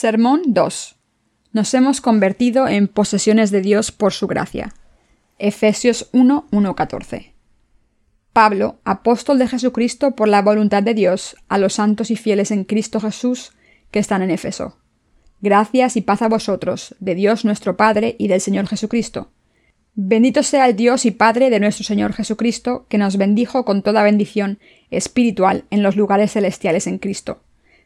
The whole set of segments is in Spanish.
Sermón 2. Nos hemos convertido en posesiones de Dios por su gracia. Efesios 1, 1, 14. Pablo, apóstol de Jesucristo por la voluntad de Dios, a los santos y fieles en Cristo Jesús que están en Éfeso. Gracias y paz a vosotros, de Dios nuestro Padre y del Señor Jesucristo. Bendito sea el Dios y Padre de nuestro Señor Jesucristo, que nos bendijo con toda bendición espiritual en los lugares celestiales en Cristo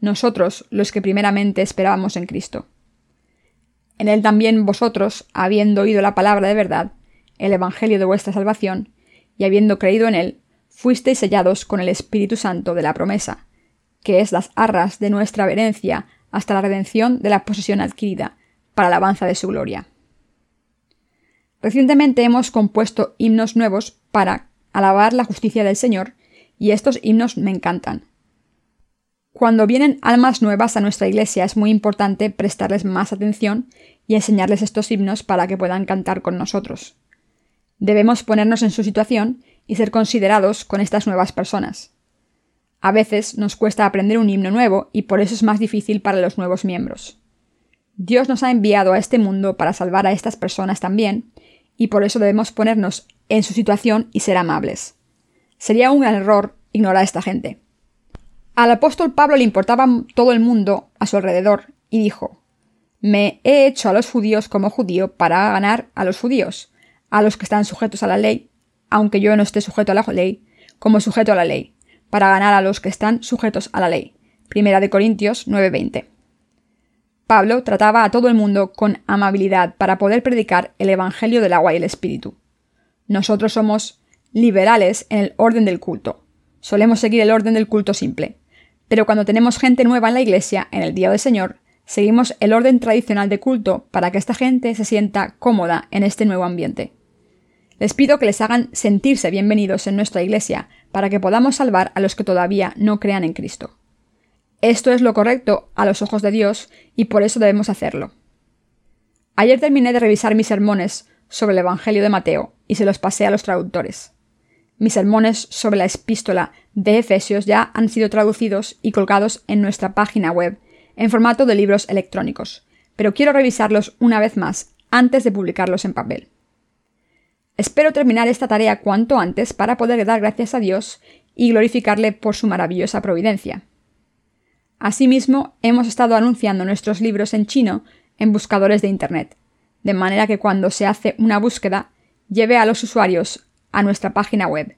nosotros los que primeramente esperábamos en Cristo. En él también vosotros, habiendo oído la palabra de verdad, el Evangelio de vuestra salvación, y habiendo creído en él, fuisteis sellados con el Espíritu Santo de la promesa, que es las arras de nuestra herencia hasta la redención de la posesión adquirida, para alabanza de su gloria. Recientemente hemos compuesto himnos nuevos para alabar la justicia del Señor, y estos himnos me encantan. Cuando vienen almas nuevas a nuestra iglesia es muy importante prestarles más atención y enseñarles estos himnos para que puedan cantar con nosotros. Debemos ponernos en su situación y ser considerados con estas nuevas personas. A veces nos cuesta aprender un himno nuevo y por eso es más difícil para los nuevos miembros. Dios nos ha enviado a este mundo para salvar a estas personas también, y por eso debemos ponernos en su situación y ser amables. Sería un error ignorar a esta gente. Al apóstol Pablo le importaba todo el mundo a su alrededor, y dijo Me he hecho a los judíos como judío para ganar a los judíos, a los que están sujetos a la ley, aunque yo no esté sujeto a la ley, como sujeto a la ley, para ganar a los que están sujetos a la ley. Primera de Corintios 9:20. Pablo trataba a todo el mundo con amabilidad para poder predicar el Evangelio del agua y el Espíritu. Nosotros somos liberales en el orden del culto. Solemos seguir el orden del culto simple. Pero cuando tenemos gente nueva en la iglesia, en el Día del Señor, seguimos el orden tradicional de culto para que esta gente se sienta cómoda en este nuevo ambiente. Les pido que les hagan sentirse bienvenidos en nuestra iglesia para que podamos salvar a los que todavía no crean en Cristo. Esto es lo correcto a los ojos de Dios y por eso debemos hacerlo. Ayer terminé de revisar mis sermones sobre el Evangelio de Mateo y se los pasé a los traductores. Mis sermones sobre la epístola de Efesios ya han sido traducidos y colgados en nuestra página web en formato de libros electrónicos, pero quiero revisarlos una vez más antes de publicarlos en papel. Espero terminar esta tarea cuanto antes para poder dar gracias a Dios y glorificarle por su maravillosa providencia. Asimismo, hemos estado anunciando nuestros libros en chino en buscadores de Internet, de manera que cuando se hace una búsqueda lleve a los usuarios a nuestra página web.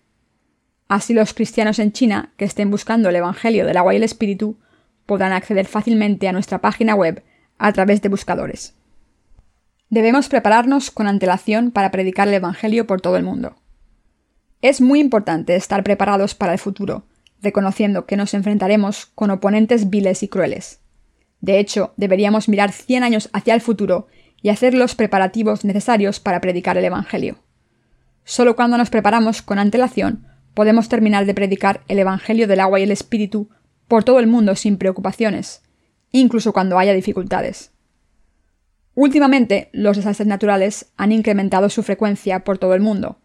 Así los cristianos en China que estén buscando el Evangelio del agua y el Espíritu podrán acceder fácilmente a nuestra página web a través de buscadores. Debemos prepararnos con antelación para predicar el Evangelio por todo el mundo. Es muy importante estar preparados para el futuro, reconociendo que nos enfrentaremos con oponentes viles y crueles. De hecho, deberíamos mirar 100 años hacia el futuro y hacer los preparativos necesarios para predicar el Evangelio. Solo cuando nos preparamos con antelación podemos terminar de predicar el Evangelio del agua y el Espíritu por todo el mundo sin preocupaciones, incluso cuando haya dificultades. Últimamente, los desastres naturales han incrementado su frecuencia por todo el mundo,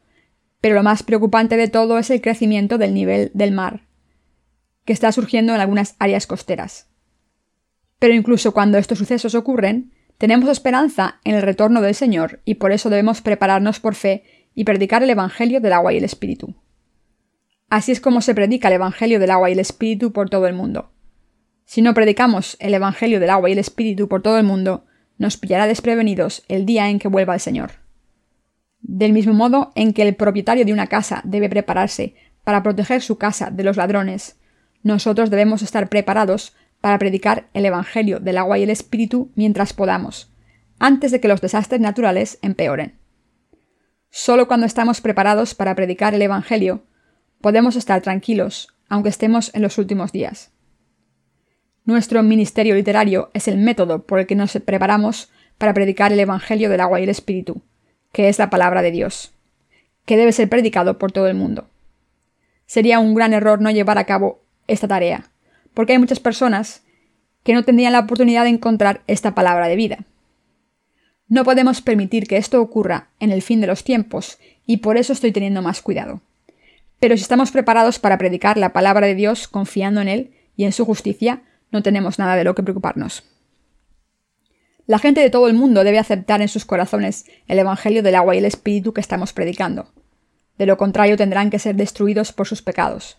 pero lo más preocupante de todo es el crecimiento del nivel del mar, que está surgiendo en algunas áreas costeras. Pero incluso cuando estos sucesos ocurren, tenemos esperanza en el retorno del Señor y por eso debemos prepararnos por fe y predicar el Evangelio del agua y el Espíritu. Así es como se predica el Evangelio del agua y el Espíritu por todo el mundo. Si no predicamos el Evangelio del agua y el Espíritu por todo el mundo, nos pillará desprevenidos el día en que vuelva el Señor. Del mismo modo en que el propietario de una casa debe prepararse para proteger su casa de los ladrones, nosotros debemos estar preparados para predicar el Evangelio del agua y el Espíritu mientras podamos, antes de que los desastres naturales empeoren. Solo cuando estamos preparados para predicar el Evangelio, podemos estar tranquilos, aunque estemos en los últimos días. Nuestro ministerio literario es el método por el que nos preparamos para predicar el Evangelio del agua y el Espíritu, que es la palabra de Dios, que debe ser predicado por todo el mundo. Sería un gran error no llevar a cabo esta tarea, porque hay muchas personas que no tendrían la oportunidad de encontrar esta palabra de vida. No podemos permitir que esto ocurra en el fin de los tiempos, y por eso estoy teniendo más cuidado. Pero si estamos preparados para predicar la palabra de Dios confiando en Él y en su justicia, no tenemos nada de lo que preocuparnos. La gente de todo el mundo debe aceptar en sus corazones el Evangelio del agua y el Espíritu que estamos predicando. De lo contrario tendrán que ser destruidos por sus pecados.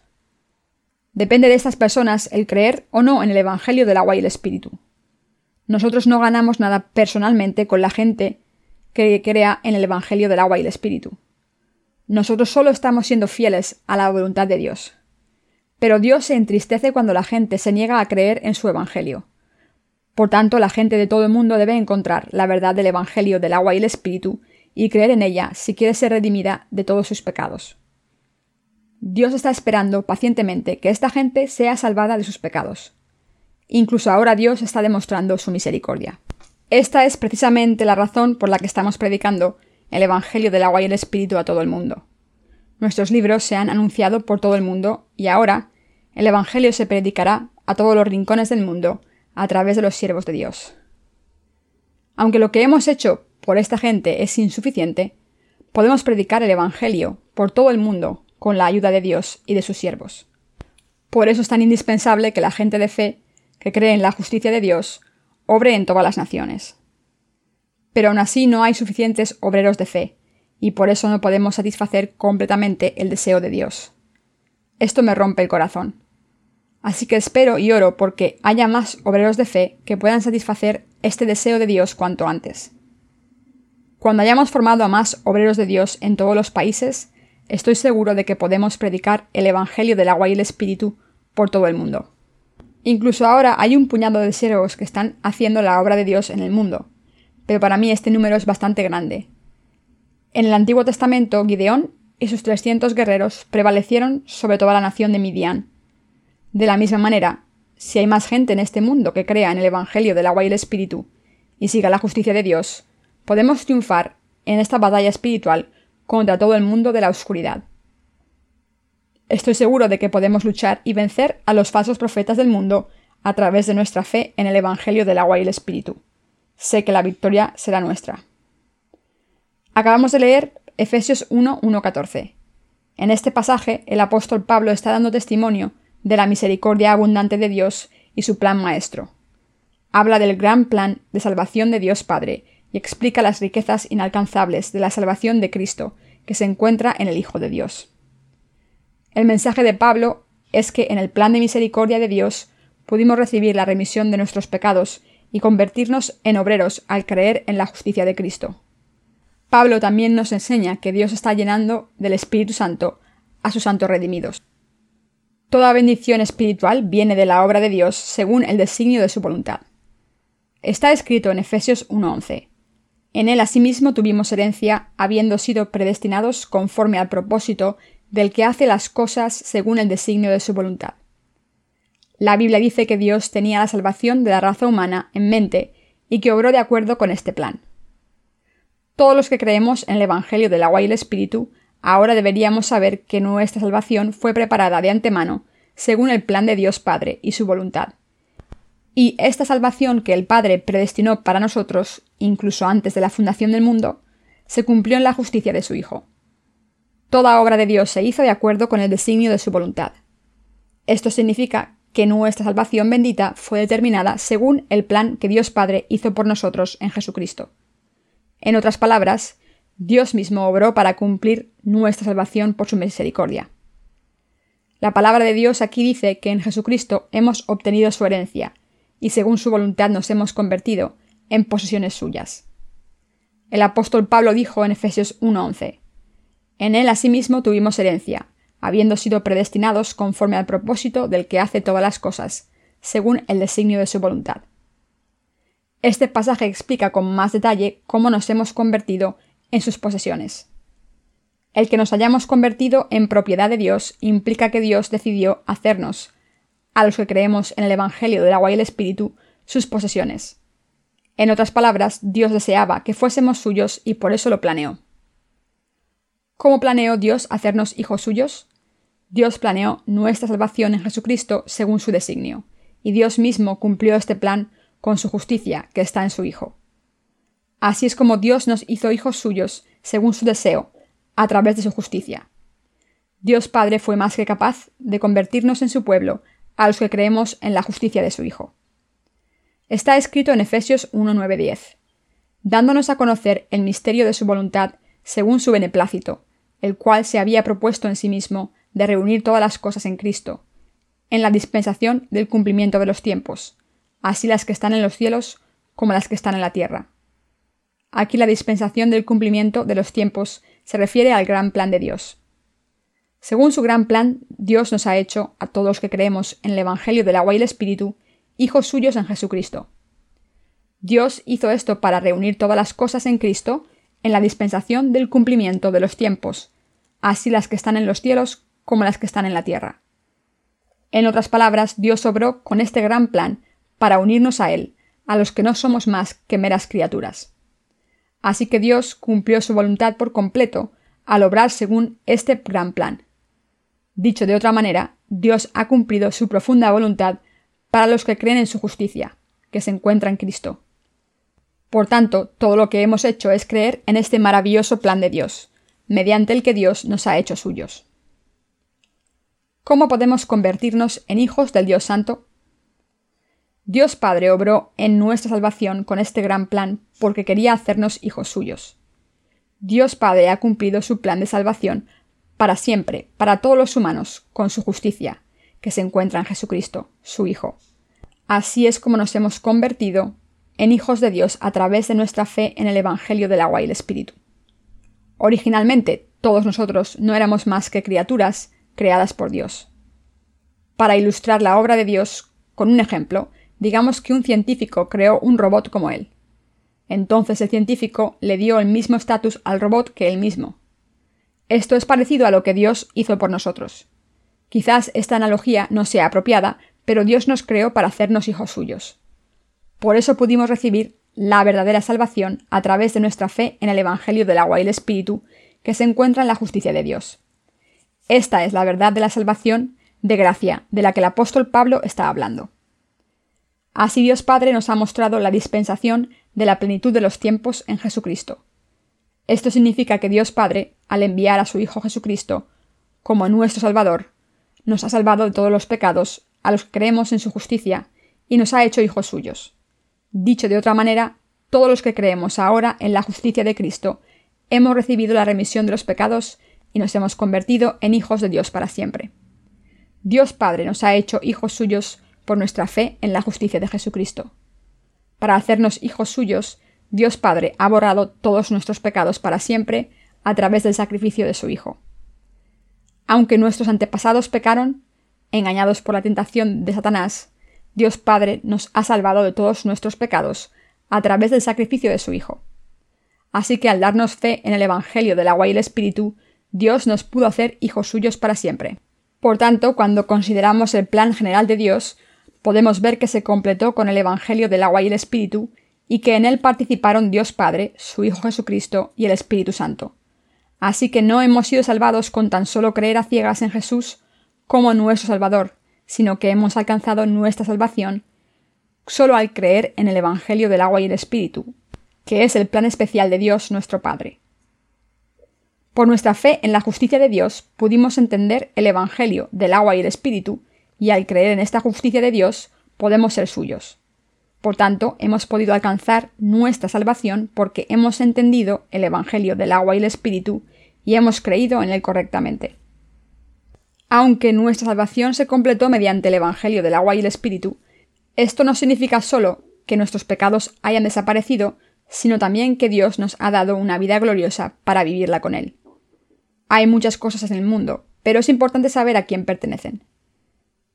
Depende de estas personas el creer o no en el Evangelio del agua y el Espíritu. Nosotros no ganamos nada personalmente con la gente que crea en el Evangelio del agua y el Espíritu. Nosotros solo estamos siendo fieles a la voluntad de Dios. Pero Dios se entristece cuando la gente se niega a creer en su Evangelio. Por tanto, la gente de todo el mundo debe encontrar la verdad del Evangelio del agua y el Espíritu y creer en ella si quiere ser redimida de todos sus pecados. Dios está esperando pacientemente que esta gente sea salvada de sus pecados. Incluso ahora Dios está demostrando su misericordia. Esta es precisamente la razón por la que estamos predicando el Evangelio del agua y el Espíritu a todo el mundo. Nuestros libros se han anunciado por todo el mundo y ahora el Evangelio se predicará a todos los rincones del mundo a través de los siervos de Dios. Aunque lo que hemos hecho por esta gente es insuficiente, podemos predicar el Evangelio por todo el mundo con la ayuda de Dios y de sus siervos. Por eso es tan indispensable que la gente de fe, que cree en la justicia de Dios, obre en todas las naciones. Pero aún así no hay suficientes obreros de fe, y por eso no podemos satisfacer completamente el deseo de Dios. Esto me rompe el corazón. Así que espero y oro porque haya más obreros de fe que puedan satisfacer este deseo de Dios cuanto antes. Cuando hayamos formado a más obreros de Dios en todos los países, estoy seguro de que podemos predicar el Evangelio del agua y el Espíritu por todo el mundo. Incluso ahora hay un puñado de siervos que están haciendo la obra de Dios en el mundo, pero para mí este número es bastante grande. En el Antiguo Testamento, Gideón y sus 300 guerreros prevalecieron sobre toda la nación de Midian. De la misma manera, si hay más gente en este mundo que crea en el Evangelio del agua y el Espíritu y siga la justicia de Dios, podemos triunfar en esta batalla espiritual contra todo el mundo de la oscuridad. Estoy seguro de que podemos luchar y vencer a los falsos profetas del mundo a través de nuestra fe en el Evangelio del agua y el Espíritu. Sé que la victoria será nuestra. Acabamos de leer Efesios 1, 14. En este pasaje, el apóstol Pablo está dando testimonio de la misericordia abundante de Dios y su plan maestro. Habla del gran plan de salvación de Dios Padre y explica las riquezas inalcanzables de la salvación de Cristo que se encuentra en el Hijo de Dios. El mensaje de Pablo es que en el plan de misericordia de Dios pudimos recibir la remisión de nuestros pecados y convertirnos en obreros al creer en la justicia de Cristo. Pablo también nos enseña que Dios está llenando del Espíritu Santo a sus santos redimidos. Toda bendición espiritual viene de la obra de Dios según el designio de su voluntad. Está escrito en Efesios 1.11. En él asimismo tuvimos herencia, habiendo sido predestinados conforme al propósito del que hace las cosas según el designio de su voluntad. La Biblia dice que Dios tenía la salvación de la raza humana en mente y que obró de acuerdo con este plan. Todos los que creemos en el Evangelio del agua y el Espíritu, ahora deberíamos saber que nuestra salvación fue preparada de antemano según el plan de Dios Padre y su voluntad, y esta salvación que el Padre predestinó para nosotros, incluso antes de la fundación del mundo, se cumplió en la justicia de su Hijo. Toda obra de Dios se hizo de acuerdo con el designio de su voluntad. Esto significa que nuestra salvación bendita fue determinada según el plan que Dios Padre hizo por nosotros en Jesucristo. En otras palabras, Dios mismo obró para cumplir nuestra salvación por su misericordia. La palabra de Dios aquí dice que en Jesucristo hemos obtenido su herencia, y según su voluntad nos hemos convertido, en posesiones suyas. El apóstol Pablo dijo en Efesios 1:11, En él asimismo tuvimos herencia, habiendo sido predestinados conforme al propósito del que hace todas las cosas, según el designio de su voluntad. Este pasaje explica con más detalle cómo nos hemos convertido en sus posesiones. El que nos hayamos convertido en propiedad de Dios implica que Dios decidió hacernos, a los que creemos en el Evangelio del agua y el Espíritu, sus posesiones. En otras palabras, Dios deseaba que fuésemos suyos y por eso lo planeó. ¿Cómo planeó Dios hacernos hijos suyos? Dios planeó nuestra salvación en Jesucristo según su designio, y Dios mismo cumplió este plan con su justicia que está en su Hijo. Así es como Dios nos hizo hijos suyos según su deseo, a través de su justicia. Dios Padre fue más que capaz de convertirnos en su pueblo a los que creemos en la justicia de su Hijo. Está escrito en Efesios 1.9.10, dándonos a conocer el misterio de su voluntad según su beneplácito, el cual se había propuesto en sí mismo de reunir todas las cosas en Cristo, en la dispensación del cumplimiento de los tiempos, así las que están en los cielos como las que están en la tierra. Aquí la dispensación del cumplimiento de los tiempos se refiere al gran plan de Dios. Según su gran plan, Dios nos ha hecho, a todos los que creemos en el Evangelio del agua y el Espíritu, hijos suyos en Jesucristo. Dios hizo esto para reunir todas las cosas en Cristo en la dispensación del cumplimiento de los tiempos, así las que están en los cielos como las que están en la tierra. En otras palabras, Dios obró con este gran plan para unirnos a Él, a los que no somos más que meras criaturas. Así que Dios cumplió su voluntad por completo al obrar según este gran plan. Dicho de otra manera, Dios ha cumplido su profunda voluntad para los que creen en su justicia, que se encuentra en Cristo. Por tanto, todo lo que hemos hecho es creer en este maravilloso plan de Dios, mediante el que Dios nos ha hecho suyos. ¿Cómo podemos convertirnos en hijos del Dios Santo? Dios Padre obró en nuestra salvación con este gran plan porque quería hacernos hijos suyos. Dios Padre ha cumplido su plan de salvación para siempre, para todos los humanos, con su justicia, que se encuentra en Jesucristo, su Hijo. Así es como nos hemos convertido en hijos de Dios a través de nuestra fe en el Evangelio del agua y el Espíritu. Originalmente, todos nosotros no éramos más que criaturas creadas por Dios. Para ilustrar la obra de Dios con un ejemplo, digamos que un científico creó un robot como él. Entonces el científico le dio el mismo estatus al robot que él mismo. Esto es parecido a lo que Dios hizo por nosotros. Quizás esta analogía no sea apropiada, pero Dios nos creó para hacernos hijos suyos. Por eso pudimos recibir la verdadera salvación a través de nuestra fe en el Evangelio del agua y el Espíritu, que se encuentra en la justicia de Dios. Esta es la verdad de la salvación de gracia de la que el apóstol Pablo está hablando. Así Dios Padre nos ha mostrado la dispensación de la plenitud de los tiempos en Jesucristo. Esto significa que Dios Padre, al enviar a su Hijo Jesucristo como nuestro Salvador, nos ha salvado de todos los pecados a los que creemos en su justicia y nos ha hecho hijos suyos. Dicho de otra manera, todos los que creemos ahora en la justicia de Cristo hemos recibido la remisión de los pecados y nos hemos convertido en hijos de Dios para siempre. Dios Padre nos ha hecho hijos suyos por nuestra fe en la justicia de Jesucristo. Para hacernos hijos suyos, Dios Padre ha borrado todos nuestros pecados para siempre a través del sacrificio de su Hijo. Aunque nuestros antepasados pecaron, engañados por la tentación de Satanás, Dios Padre nos ha salvado de todos nuestros pecados a través del sacrificio de su Hijo. Así que al darnos fe en el Evangelio del agua y el Espíritu, Dios nos pudo hacer hijos suyos para siempre. Por tanto, cuando consideramos el plan general de Dios, podemos ver que se completó con el Evangelio del agua y el Espíritu, y que en él participaron Dios Padre, su Hijo Jesucristo y el Espíritu Santo. Así que no hemos sido salvados con tan solo creer a ciegas en Jesús como nuestro Salvador, sino que hemos alcanzado nuestra salvación solo al creer en el Evangelio del agua y el Espíritu, que es el plan especial de Dios nuestro Padre. Por nuestra fe en la justicia de Dios pudimos entender el Evangelio del agua y el Espíritu, y al creer en esta justicia de Dios podemos ser suyos. Por tanto, hemos podido alcanzar nuestra salvación porque hemos entendido el Evangelio del agua y el Espíritu y hemos creído en él correctamente. Aunque nuestra salvación se completó mediante el Evangelio del agua y el Espíritu, esto no significa solo que nuestros pecados hayan desaparecido, sino también que Dios nos ha dado una vida gloriosa para vivirla con Él. Hay muchas cosas en el mundo, pero es importante saber a quién pertenecen.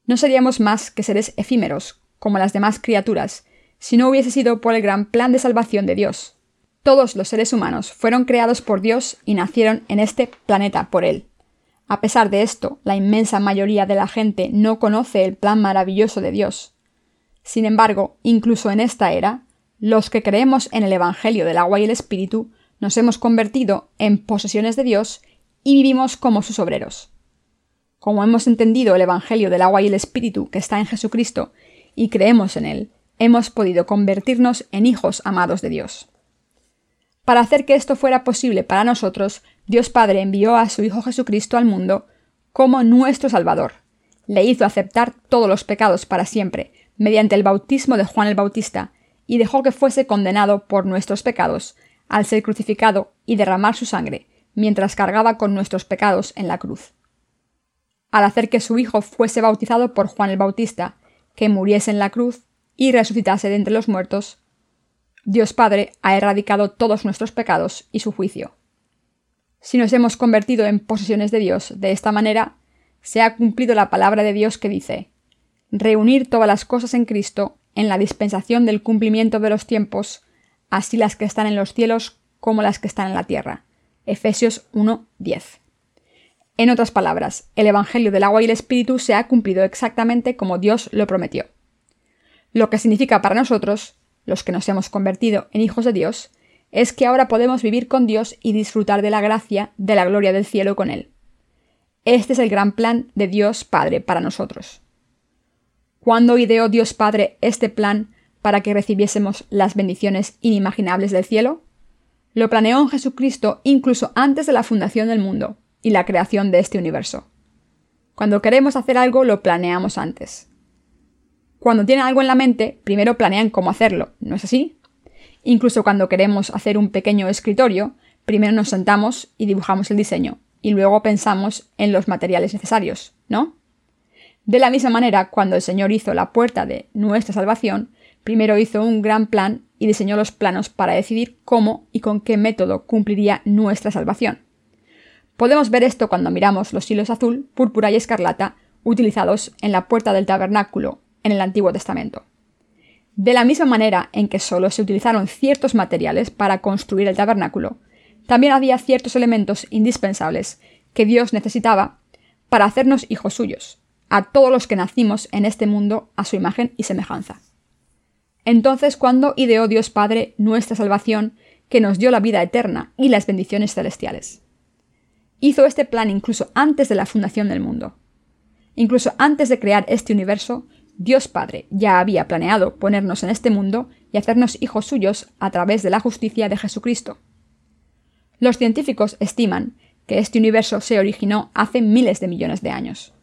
No seríamos más que seres efímeros, como las demás criaturas, si no hubiese sido por el gran plan de salvación de Dios. Todos los seres humanos fueron creados por Dios y nacieron en este planeta por Él. A pesar de esto, la inmensa mayoría de la gente no conoce el plan maravilloso de Dios. Sin embargo, incluso en esta era, los que creemos en el Evangelio del agua y el Espíritu nos hemos convertido en posesiones de Dios y vivimos como sus obreros. Como hemos entendido el Evangelio del agua y el Espíritu que está en Jesucristo y creemos en él, hemos podido convertirnos en hijos amados de Dios. Para hacer que esto fuera posible para nosotros, Dios Padre envió a su Hijo Jesucristo al mundo como nuestro Salvador. Le hizo aceptar todos los pecados para siempre, mediante el bautismo de Juan el Bautista, y dejó que fuese condenado por nuestros pecados, al ser crucificado y derramar su sangre, mientras cargaba con nuestros pecados en la cruz. Al hacer que su Hijo fuese bautizado por Juan el Bautista, que muriese en la cruz y resucitase de entre los muertos, Dios Padre ha erradicado todos nuestros pecados y su juicio. Si nos hemos convertido en posesiones de Dios de esta manera, se ha cumplido la palabra de Dios que dice, reunir todas las cosas en Cristo en la dispensación del cumplimiento de los tiempos, así las que están en los cielos como las que están en la tierra. Efesios 1:10. En otras palabras, el Evangelio del agua y el Espíritu se ha cumplido exactamente como Dios lo prometió. Lo que significa para nosotros, los que nos hemos convertido en hijos de Dios, es que ahora podemos vivir con Dios y disfrutar de la gracia, de la gloria del cielo con Él. Este es el gran plan de Dios Padre para nosotros. ¿Cuándo ideó Dios Padre este plan para que recibiésemos las bendiciones inimaginables del cielo? Lo planeó en Jesucristo incluso antes de la fundación del mundo y la creación de este universo. Cuando queremos hacer algo, lo planeamos antes. Cuando tienen algo en la mente, primero planean cómo hacerlo, ¿no es así? Incluso cuando queremos hacer un pequeño escritorio, primero nos sentamos y dibujamos el diseño, y luego pensamos en los materiales necesarios, ¿no? De la misma manera, cuando el Señor hizo la puerta de nuestra salvación, primero hizo un gran plan y diseñó los planos para decidir cómo y con qué método cumpliría nuestra salvación. Podemos ver esto cuando miramos los hilos azul, púrpura y escarlata utilizados en la puerta del tabernáculo en el Antiguo Testamento. De la misma manera en que solo se utilizaron ciertos materiales para construir el tabernáculo, también había ciertos elementos indispensables que Dios necesitaba para hacernos hijos suyos, a todos los que nacimos en este mundo a su imagen y semejanza. Entonces, cuando ideó Dios Padre nuestra salvación, que nos dio la vida eterna y las bendiciones celestiales. Hizo este plan incluso antes de la fundación del mundo. Incluso antes de crear este universo, Dios Padre ya había planeado ponernos en este mundo y hacernos hijos suyos a través de la justicia de Jesucristo. Los científicos estiman que este universo se originó hace miles de millones de años.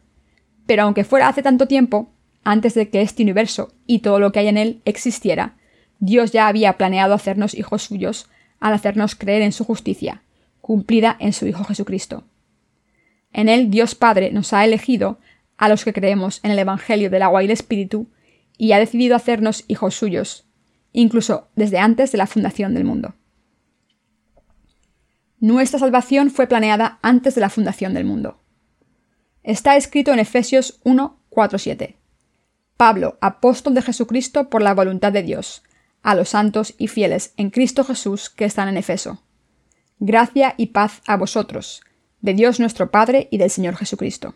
Pero aunque fuera hace tanto tiempo, antes de que este universo y todo lo que hay en él existiera, Dios ya había planeado hacernos hijos suyos al hacernos creer en su justicia, cumplida en su Hijo Jesucristo. En él Dios Padre nos ha elegido a los que creemos en el Evangelio del agua y el Espíritu y ha decidido hacernos hijos suyos, incluso desde antes de la fundación del mundo. Nuestra salvación fue planeada antes de la fundación del mundo. Está escrito en Efesios 1, 4, 7. Pablo, apóstol de Jesucristo por la voluntad de Dios, a los santos y fieles en Cristo Jesús que están en Efeso. Gracia y paz a vosotros, de Dios nuestro Padre y del Señor Jesucristo.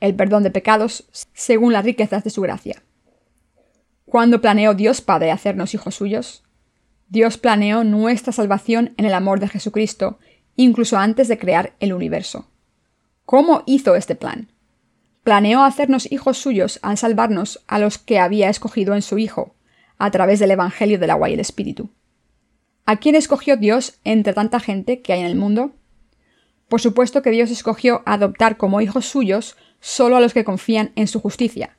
el perdón de pecados según las riquezas de su gracia. ¿Cuándo planeó Dios Padre hacernos hijos suyos? Dios planeó nuestra salvación en el amor de Jesucristo incluso antes de crear el universo. ¿Cómo hizo este plan? Planeó hacernos hijos suyos al salvarnos a los que había escogido en su Hijo, a través del Evangelio del agua y el Espíritu. ¿A quién escogió Dios entre tanta gente que hay en el mundo? Por supuesto que Dios escogió adoptar como hijos suyos solo a los que confían en su justicia.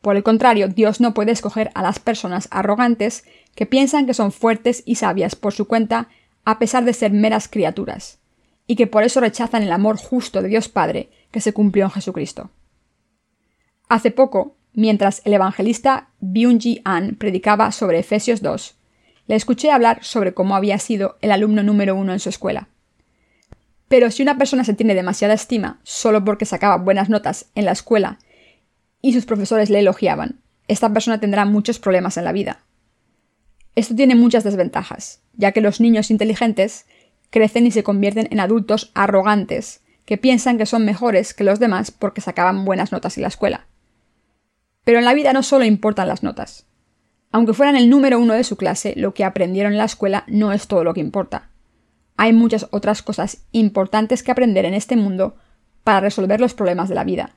Por el contrario, Dios no puede escoger a las personas arrogantes que piensan que son fuertes y sabias por su cuenta a pesar de ser meras criaturas, y que por eso rechazan el amor justo de Dios Padre que se cumplió en Jesucristo. Hace poco, mientras el evangelista Byung-Ji An predicaba sobre Efesios 2, le escuché hablar sobre cómo había sido el alumno número uno en su escuela. Pero si una persona se tiene demasiada estima solo porque sacaba buenas notas en la escuela y sus profesores le elogiaban, esta persona tendrá muchos problemas en la vida. Esto tiene muchas desventajas, ya que los niños inteligentes crecen y se convierten en adultos arrogantes, que piensan que son mejores que los demás porque sacaban buenas notas en la escuela. Pero en la vida no solo importan las notas. Aunque fueran el número uno de su clase, lo que aprendieron en la escuela no es todo lo que importa. Hay muchas otras cosas importantes que aprender en este mundo para resolver los problemas de la vida.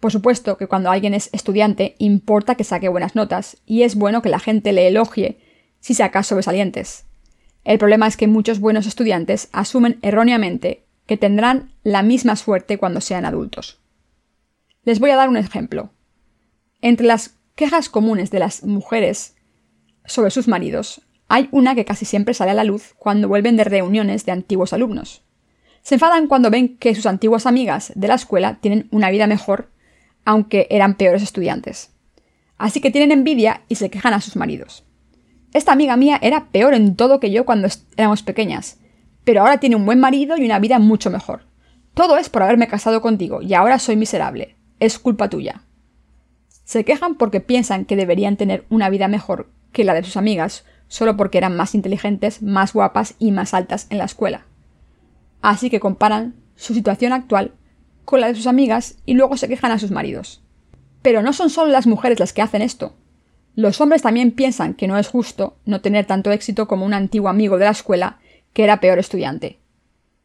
Por supuesto que cuando alguien es estudiante importa que saque buenas notas y es bueno que la gente le elogie si saca sobresalientes. El problema es que muchos buenos estudiantes asumen erróneamente que tendrán la misma suerte cuando sean adultos. Les voy a dar un ejemplo. Entre las quejas comunes de las mujeres sobre sus maridos, hay una que casi siempre sale a la luz cuando vuelven de reuniones de antiguos alumnos. Se enfadan cuando ven que sus antiguas amigas de la escuela tienen una vida mejor, aunque eran peores estudiantes. Así que tienen envidia y se quejan a sus maridos. Esta amiga mía era peor en todo que yo cuando éramos pequeñas, pero ahora tiene un buen marido y una vida mucho mejor. Todo es por haberme casado contigo y ahora soy miserable. Es culpa tuya. Se quejan porque piensan que deberían tener una vida mejor que la de sus amigas, solo porque eran más inteligentes, más guapas y más altas en la escuela. Así que comparan su situación actual con la de sus amigas y luego se quejan a sus maridos. Pero no son solo las mujeres las que hacen esto. Los hombres también piensan que no es justo no tener tanto éxito como un antiguo amigo de la escuela que era peor estudiante.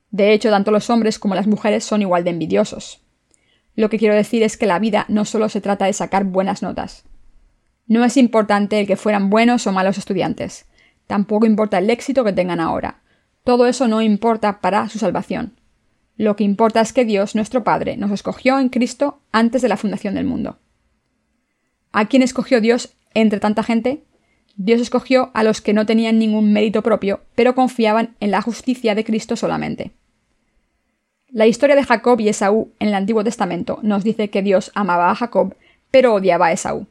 De hecho, tanto los hombres como las mujeres son igual de envidiosos. Lo que quiero decir es que la vida no solo se trata de sacar buenas notas. No es importante el que fueran buenos o malos estudiantes. Tampoco importa el éxito que tengan ahora. Todo eso no importa para su salvación. Lo que importa es que Dios, nuestro Padre, nos escogió en Cristo antes de la fundación del mundo. ¿A quién escogió Dios entre tanta gente? Dios escogió a los que no tenían ningún mérito propio, pero confiaban en la justicia de Cristo solamente. La historia de Jacob y Esaú en el Antiguo Testamento nos dice que Dios amaba a Jacob, pero odiaba a Esaú.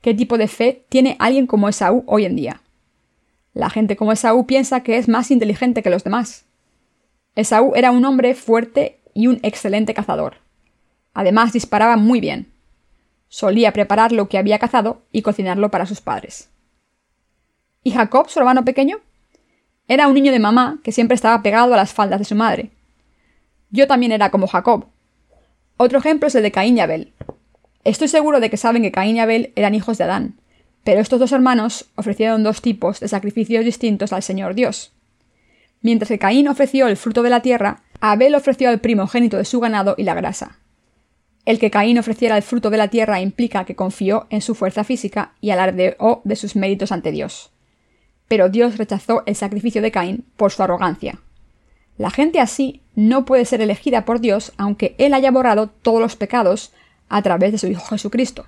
¿Qué tipo de fe tiene alguien como Esaú hoy en día? La gente como Esaú piensa que es más inteligente que los demás. Esaú era un hombre fuerte y un excelente cazador. Además disparaba muy bien. Solía preparar lo que había cazado y cocinarlo para sus padres. ¿Y Jacob, su hermano pequeño? Era un niño de mamá que siempre estaba pegado a las faldas de su madre. Yo también era como Jacob. Otro ejemplo es el de Caín y Abel. Estoy seguro de que saben que Caín y Abel eran hijos de Adán, pero estos dos hermanos ofrecieron dos tipos de sacrificios distintos al Señor Dios. Mientras que Caín ofreció el fruto de la tierra, Abel ofreció el primogénito de su ganado y la grasa. El que Caín ofreciera el fruto de la tierra implica que confió en su fuerza física y alardeó de sus méritos ante Dios. Pero Dios rechazó el sacrificio de Caín por su arrogancia. La gente así no puede ser elegida por Dios aunque Él haya borrado todos los pecados a través de su Hijo Jesucristo.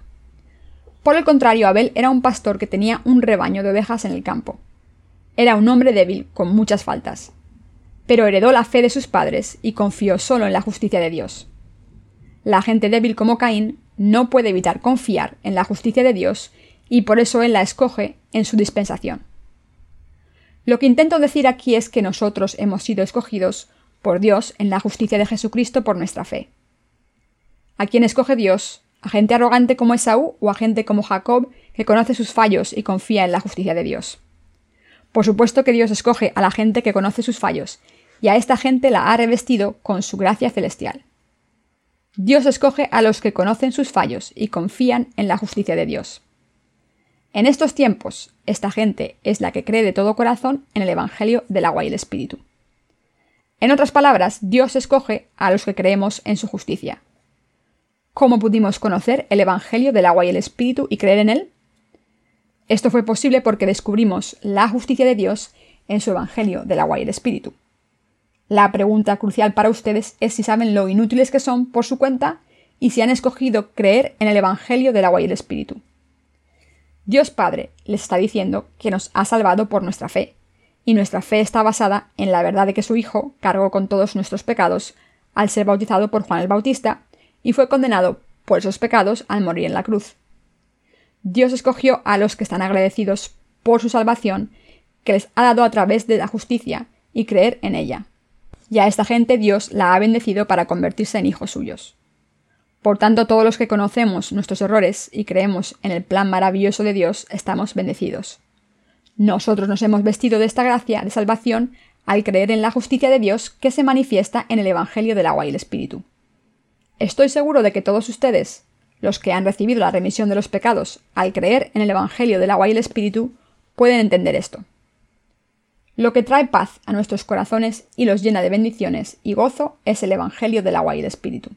Por el contrario, Abel era un pastor que tenía un rebaño de ovejas en el campo. Era un hombre débil, con muchas faltas. Pero heredó la fe de sus padres y confió solo en la justicia de Dios. La gente débil como Caín no puede evitar confiar en la justicia de Dios y por eso Él la escoge en su dispensación. Lo que intento decir aquí es que nosotros hemos sido escogidos por Dios en la justicia de Jesucristo por nuestra fe. ¿A quién escoge Dios? ¿A gente arrogante como Esaú o a gente como Jacob que conoce sus fallos y confía en la justicia de Dios? Por supuesto que Dios escoge a la gente que conoce sus fallos, y a esta gente la ha revestido con su gracia celestial. Dios escoge a los que conocen sus fallos y confían en la justicia de Dios. En estos tiempos, esta gente es la que cree de todo corazón en el Evangelio del agua y el Espíritu. En otras palabras, Dios escoge a los que creemos en su justicia. ¿Cómo pudimos conocer el Evangelio del agua y el Espíritu y creer en él? Esto fue posible porque descubrimos la justicia de Dios en su Evangelio del agua y el Espíritu. La pregunta crucial para ustedes es si saben lo inútiles que son por su cuenta y si han escogido creer en el Evangelio del agua y el Espíritu. Dios Padre les está diciendo que nos ha salvado por nuestra fe, y nuestra fe está basada en la verdad de que su Hijo cargó con todos nuestros pecados al ser bautizado por Juan el Bautista y fue condenado por esos pecados al morir en la cruz. Dios escogió a los que están agradecidos por su salvación que les ha dado a través de la justicia y creer en ella. Y a esta gente Dios la ha bendecido para convertirse en hijos suyos. Por tanto, todos los que conocemos nuestros errores y creemos en el plan maravilloso de Dios, estamos bendecidos. Nosotros nos hemos vestido de esta gracia de salvación al creer en la justicia de Dios que se manifiesta en el Evangelio del agua y el Espíritu. Estoy seguro de que todos ustedes, los que han recibido la remisión de los pecados al creer en el Evangelio del agua y el Espíritu, pueden entender esto. Lo que trae paz a nuestros corazones y los llena de bendiciones y gozo es el Evangelio del agua y el Espíritu.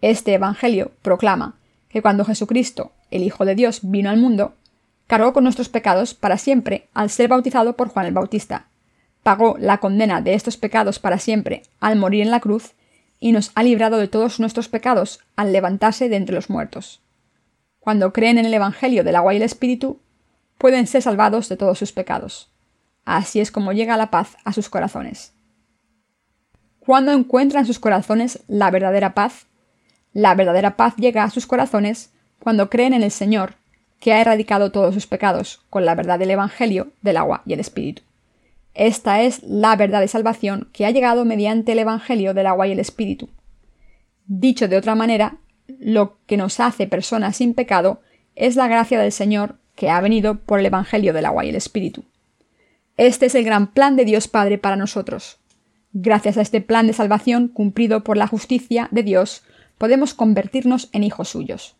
Este Evangelio proclama que cuando Jesucristo, el Hijo de Dios, vino al mundo, cargó con nuestros pecados para siempre al ser bautizado por Juan el Bautista, pagó la condena de estos pecados para siempre al morir en la cruz y nos ha librado de todos nuestros pecados al levantarse de entre los muertos. Cuando creen en el Evangelio del agua y el Espíritu, pueden ser salvados de todos sus pecados. Así es como llega la paz a sus corazones. Cuando encuentran en sus corazones la verdadera paz, la verdadera paz llega a sus corazones cuando creen en el Señor, que ha erradicado todos sus pecados con la verdad del Evangelio, del agua y el Espíritu. Esta es la verdad de salvación que ha llegado mediante el Evangelio del agua y el Espíritu. Dicho de otra manera, lo que nos hace personas sin pecado es la gracia del Señor que ha venido por el Evangelio del agua y el Espíritu. Este es el gran plan de Dios Padre para nosotros. Gracias a este plan de salvación cumplido por la justicia de Dios, podemos convertirnos en hijos suyos.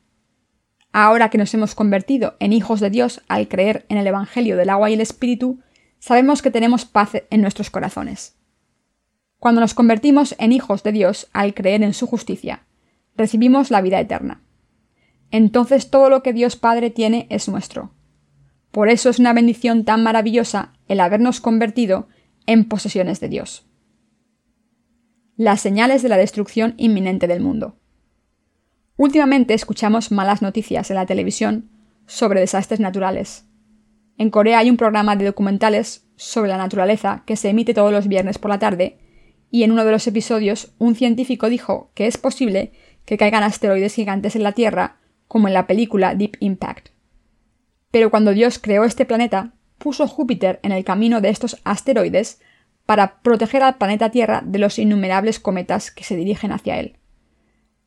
Ahora que nos hemos convertido en hijos de Dios al creer en el Evangelio del agua y el Espíritu, sabemos que tenemos paz en nuestros corazones. Cuando nos convertimos en hijos de Dios al creer en su justicia, recibimos la vida eterna. Entonces todo lo que Dios Padre tiene es nuestro. Por eso es una bendición tan maravillosa el habernos convertido en posesiones de Dios. Las señales de la destrucción inminente del mundo. Últimamente escuchamos malas noticias en la televisión sobre desastres naturales. En Corea hay un programa de documentales sobre la naturaleza que se emite todos los viernes por la tarde, y en uno de los episodios un científico dijo que es posible que caigan asteroides gigantes en la Tierra, como en la película Deep Impact. Pero cuando Dios creó este planeta, puso Júpiter en el camino de estos asteroides para proteger al planeta Tierra de los innumerables cometas que se dirigen hacia él.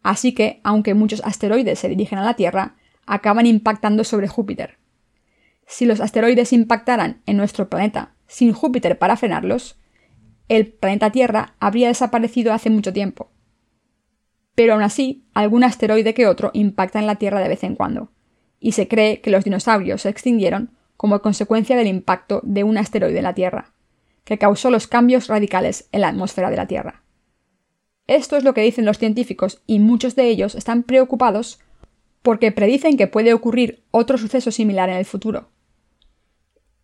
Así que, aunque muchos asteroides se dirigen a la Tierra, acaban impactando sobre Júpiter. Si los asteroides impactaran en nuestro planeta sin Júpiter para frenarlos, el planeta Tierra habría desaparecido hace mucho tiempo. Pero aún así, algún asteroide que otro impacta en la Tierra de vez en cuando, y se cree que los dinosaurios se extinguieron como consecuencia del impacto de un asteroide en la Tierra, que causó los cambios radicales en la atmósfera de la Tierra. Esto es lo que dicen los científicos y muchos de ellos están preocupados porque predicen que puede ocurrir otro suceso similar en el futuro.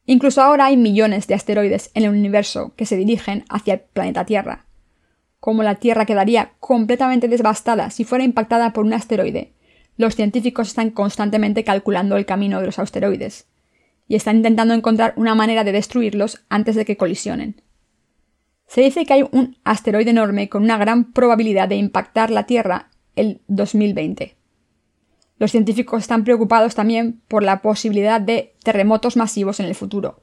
Incluso ahora hay millones de asteroides en el universo que se dirigen hacia el planeta Tierra. Como la Tierra quedaría completamente devastada si fuera impactada por un asteroide, los científicos están constantemente calculando el camino de los asteroides y están intentando encontrar una manera de destruirlos antes de que colisionen. Se dice que hay un asteroide enorme con una gran probabilidad de impactar la Tierra el 2020. Los científicos están preocupados también por la posibilidad de terremotos masivos en el futuro.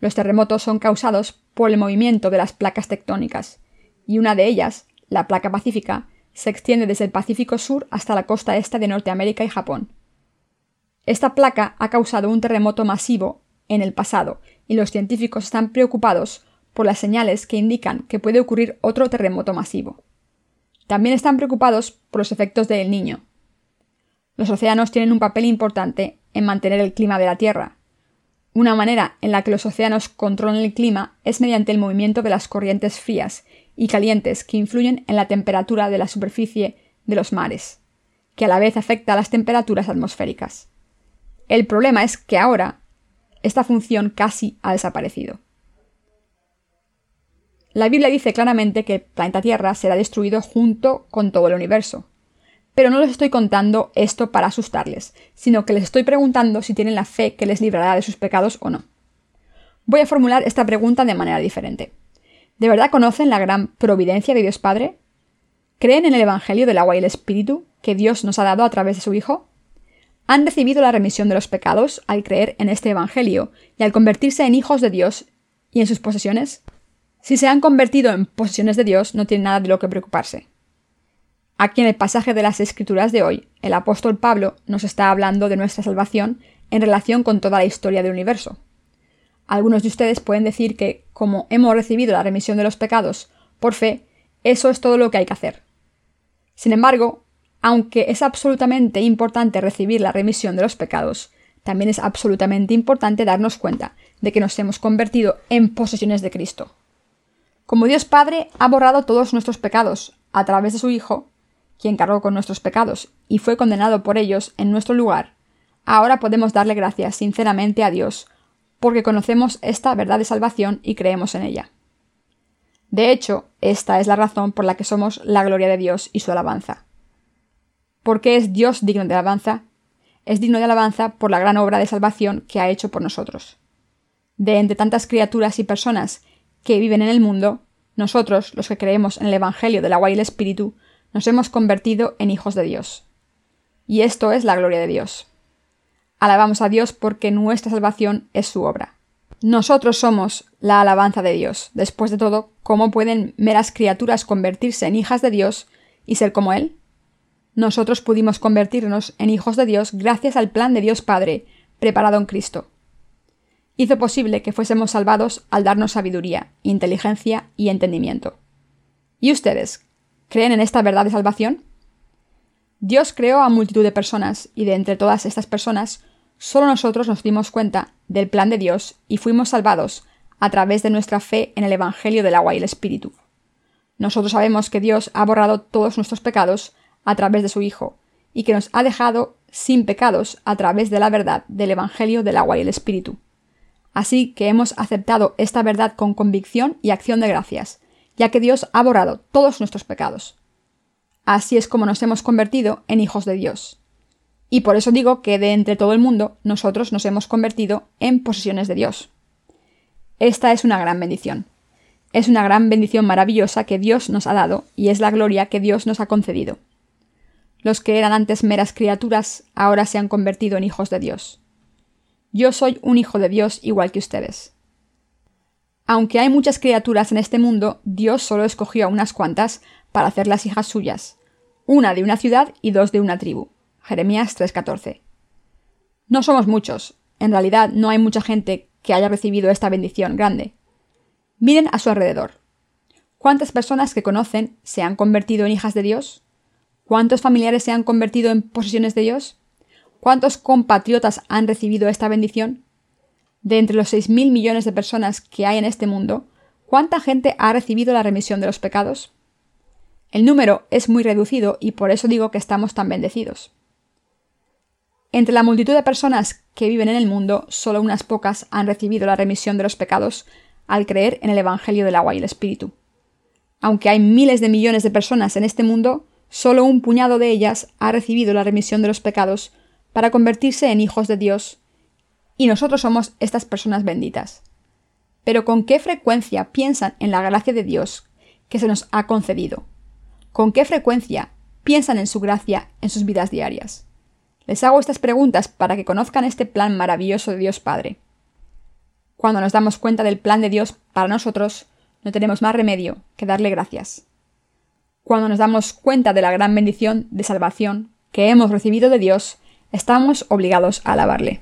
Los terremotos son causados por el movimiento de las placas tectónicas, y una de ellas, la placa pacífica, se extiende desde el Pacífico Sur hasta la costa este de Norteamérica y Japón. Esta placa ha causado un terremoto masivo en el pasado, y los científicos están preocupados por las señales que indican que puede ocurrir otro terremoto masivo. También están preocupados por los efectos del niño. Los océanos tienen un papel importante en mantener el clima de la Tierra. Una manera en la que los océanos controlan el clima es mediante el movimiento de las corrientes frías y calientes que influyen en la temperatura de la superficie de los mares, que a la vez afecta a las temperaturas atmosféricas. El problema es que ahora esta función casi ha desaparecido. La Biblia dice claramente que el planeta Tierra será destruido junto con todo el universo. Pero no les estoy contando esto para asustarles, sino que les estoy preguntando si tienen la fe que les librará de sus pecados o no. Voy a formular esta pregunta de manera diferente. ¿De verdad conocen la gran providencia de Dios Padre? ¿Creen en el Evangelio del agua y el Espíritu que Dios nos ha dado a través de su Hijo? ¿Han recibido la remisión de los pecados al creer en este Evangelio y al convertirse en hijos de Dios y en sus posesiones? Si se han convertido en posesiones de Dios, no tienen nada de lo que preocuparse. Aquí en el pasaje de las Escrituras de hoy, el apóstol Pablo nos está hablando de nuestra salvación en relación con toda la historia del universo. Algunos de ustedes pueden decir que, como hemos recibido la remisión de los pecados por fe, eso es todo lo que hay que hacer. Sin embargo, aunque es absolutamente importante recibir la remisión de los pecados, también es absolutamente importante darnos cuenta de que nos hemos convertido en posesiones de Cristo. Como Dios Padre ha borrado todos nuestros pecados a través de su Hijo, quien cargó con nuestros pecados y fue condenado por ellos en nuestro lugar, ahora podemos darle gracias sinceramente a Dios, porque conocemos esta verdad de salvación y creemos en ella. De hecho, esta es la razón por la que somos la gloria de Dios y su alabanza. ¿Por qué es Dios digno de alabanza? Es digno de alabanza por la gran obra de salvación que ha hecho por nosotros. De entre tantas criaturas y personas que viven en el mundo, nosotros, los que creemos en el Evangelio del agua y el Espíritu, nos hemos convertido en hijos de Dios. Y esto es la gloria de Dios. Alabamos a Dios porque nuestra salvación es su obra. Nosotros somos la alabanza de Dios. Después de todo, ¿cómo pueden meras criaturas convertirse en hijas de Dios y ser como Él? Nosotros pudimos convertirnos en hijos de Dios gracias al plan de Dios Padre, preparado en Cristo hizo posible que fuésemos salvados al darnos sabiduría, inteligencia y entendimiento. ¿Y ustedes? ¿Creen en esta verdad de salvación? Dios creó a multitud de personas, y de entre todas estas personas, solo nosotros nos dimos cuenta del plan de Dios y fuimos salvados a través de nuestra fe en el Evangelio del agua y el Espíritu. Nosotros sabemos que Dios ha borrado todos nuestros pecados a través de su Hijo, y que nos ha dejado sin pecados a través de la verdad del Evangelio del agua y el Espíritu. Así que hemos aceptado esta verdad con convicción y acción de gracias, ya que Dios ha borrado todos nuestros pecados. Así es como nos hemos convertido en hijos de Dios. Y por eso digo que de entre todo el mundo nosotros nos hemos convertido en posesiones de Dios. Esta es una gran bendición. Es una gran bendición maravillosa que Dios nos ha dado y es la gloria que Dios nos ha concedido. Los que eran antes meras criaturas ahora se han convertido en hijos de Dios. Yo soy un hijo de Dios igual que ustedes. Aunque hay muchas criaturas en este mundo, Dios solo escogió a unas cuantas para hacerlas hijas suyas, una de una ciudad y dos de una tribu. Jeremías 3:14. No somos muchos, en realidad no hay mucha gente que haya recibido esta bendición grande. Miren a su alrededor. ¿Cuántas personas que conocen se han convertido en hijas de Dios? ¿Cuántos familiares se han convertido en posesiones de Dios? ¿Cuántos compatriotas han recibido esta bendición? De entre los 6.000 millones de personas que hay en este mundo, ¿cuánta gente ha recibido la remisión de los pecados? El número es muy reducido y por eso digo que estamos tan bendecidos. Entre la multitud de personas que viven en el mundo, solo unas pocas han recibido la remisión de los pecados al creer en el Evangelio del agua y el Espíritu. Aunque hay miles de millones de personas en este mundo, solo un puñado de ellas ha recibido la remisión de los pecados para convertirse en hijos de Dios, y nosotros somos estas personas benditas. Pero ¿con qué frecuencia piensan en la gracia de Dios que se nos ha concedido? ¿Con qué frecuencia piensan en su gracia en sus vidas diarias? Les hago estas preguntas para que conozcan este plan maravilloso de Dios Padre. Cuando nos damos cuenta del plan de Dios para nosotros, no tenemos más remedio que darle gracias. Cuando nos damos cuenta de la gran bendición de salvación que hemos recibido de Dios, estamos obligados a alabarle.